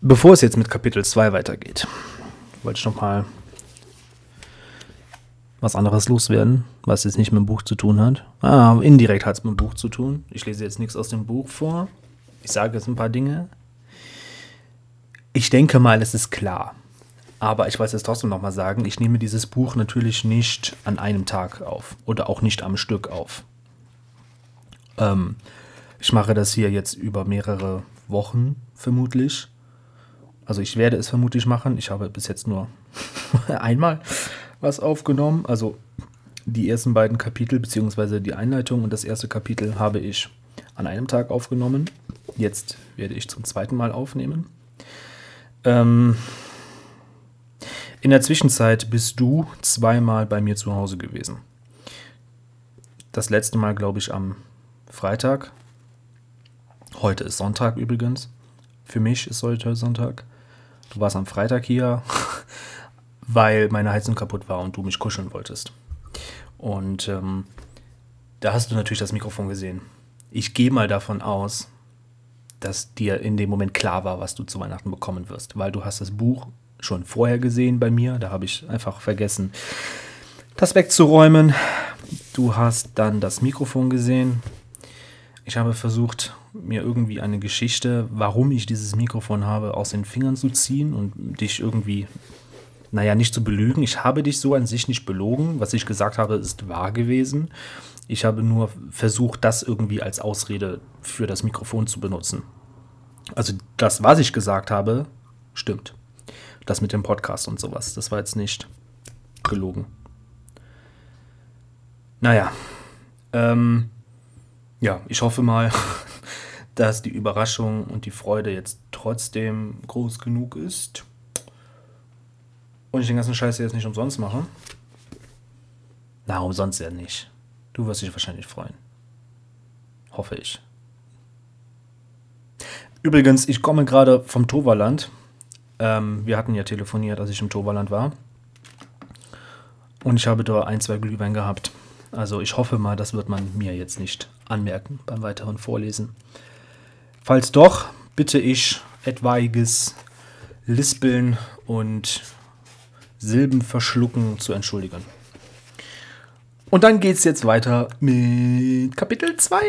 bevor es jetzt mit Kapitel 2 weitergeht, wollte ich noch mal was anderes loswerden, was jetzt nicht mit dem Buch zu tun hat. Ah, indirekt hat es mit dem Buch zu tun. Ich lese jetzt nichts aus dem Buch vor. Ich sage jetzt ein paar Dinge. Ich denke mal, es ist klar. Aber ich weiß es trotzdem noch mal sagen, ich nehme dieses Buch natürlich nicht an einem Tag auf oder auch nicht am Stück auf. Ähm, ich mache das hier jetzt über mehrere Wochen vermutlich. Also ich werde es vermutlich machen. Ich habe bis jetzt nur einmal was aufgenommen. Also die ersten beiden Kapitel beziehungsweise die Einleitung und das erste Kapitel habe ich an einem Tag aufgenommen. Jetzt werde ich zum zweiten Mal aufnehmen. Ähm, in der Zwischenzeit bist du zweimal bei mir zu Hause gewesen. Das letzte Mal, glaube ich, am Freitag. Heute ist Sonntag übrigens. Für mich ist heute Sonntag. Du warst am Freitag hier, weil meine Heizung kaputt war und du mich kuscheln wolltest. Und ähm, da hast du natürlich das Mikrofon gesehen. Ich gehe mal davon aus, dass dir in dem Moment klar war, was du zu Weihnachten bekommen wirst, weil du hast das Buch schon vorher gesehen bei mir. Da habe ich einfach vergessen, das wegzuräumen. Du hast dann das Mikrofon gesehen. Ich habe versucht, mir irgendwie eine Geschichte, warum ich dieses Mikrofon habe, aus den Fingern zu ziehen und dich irgendwie, naja, nicht zu belügen. Ich habe dich so an sich nicht belogen. Was ich gesagt habe, ist wahr gewesen. Ich habe nur versucht, das irgendwie als Ausrede für das Mikrofon zu benutzen. Also das, was ich gesagt habe, stimmt. Das mit dem Podcast und sowas, das war jetzt nicht gelogen. Naja, ähm, ja, ich hoffe mal, dass die Überraschung und die Freude jetzt trotzdem groß genug ist. Und ich den ganzen Scheiß jetzt nicht umsonst mache. Na, umsonst ja nicht. Du wirst dich wahrscheinlich freuen. Hoffe ich. Übrigens, ich komme gerade vom Toverland. Ähm, wir hatten ja telefoniert, als ich im Toverland war. Und ich habe da ein, zwei Glühwein gehabt. Also ich hoffe mal, das wird man mir jetzt nicht anmerken beim weiteren Vorlesen. Falls doch, bitte ich etwaiges Lispeln und Silben verschlucken zu entschuldigen. Und dann geht es jetzt weiter mit Kapitel 2.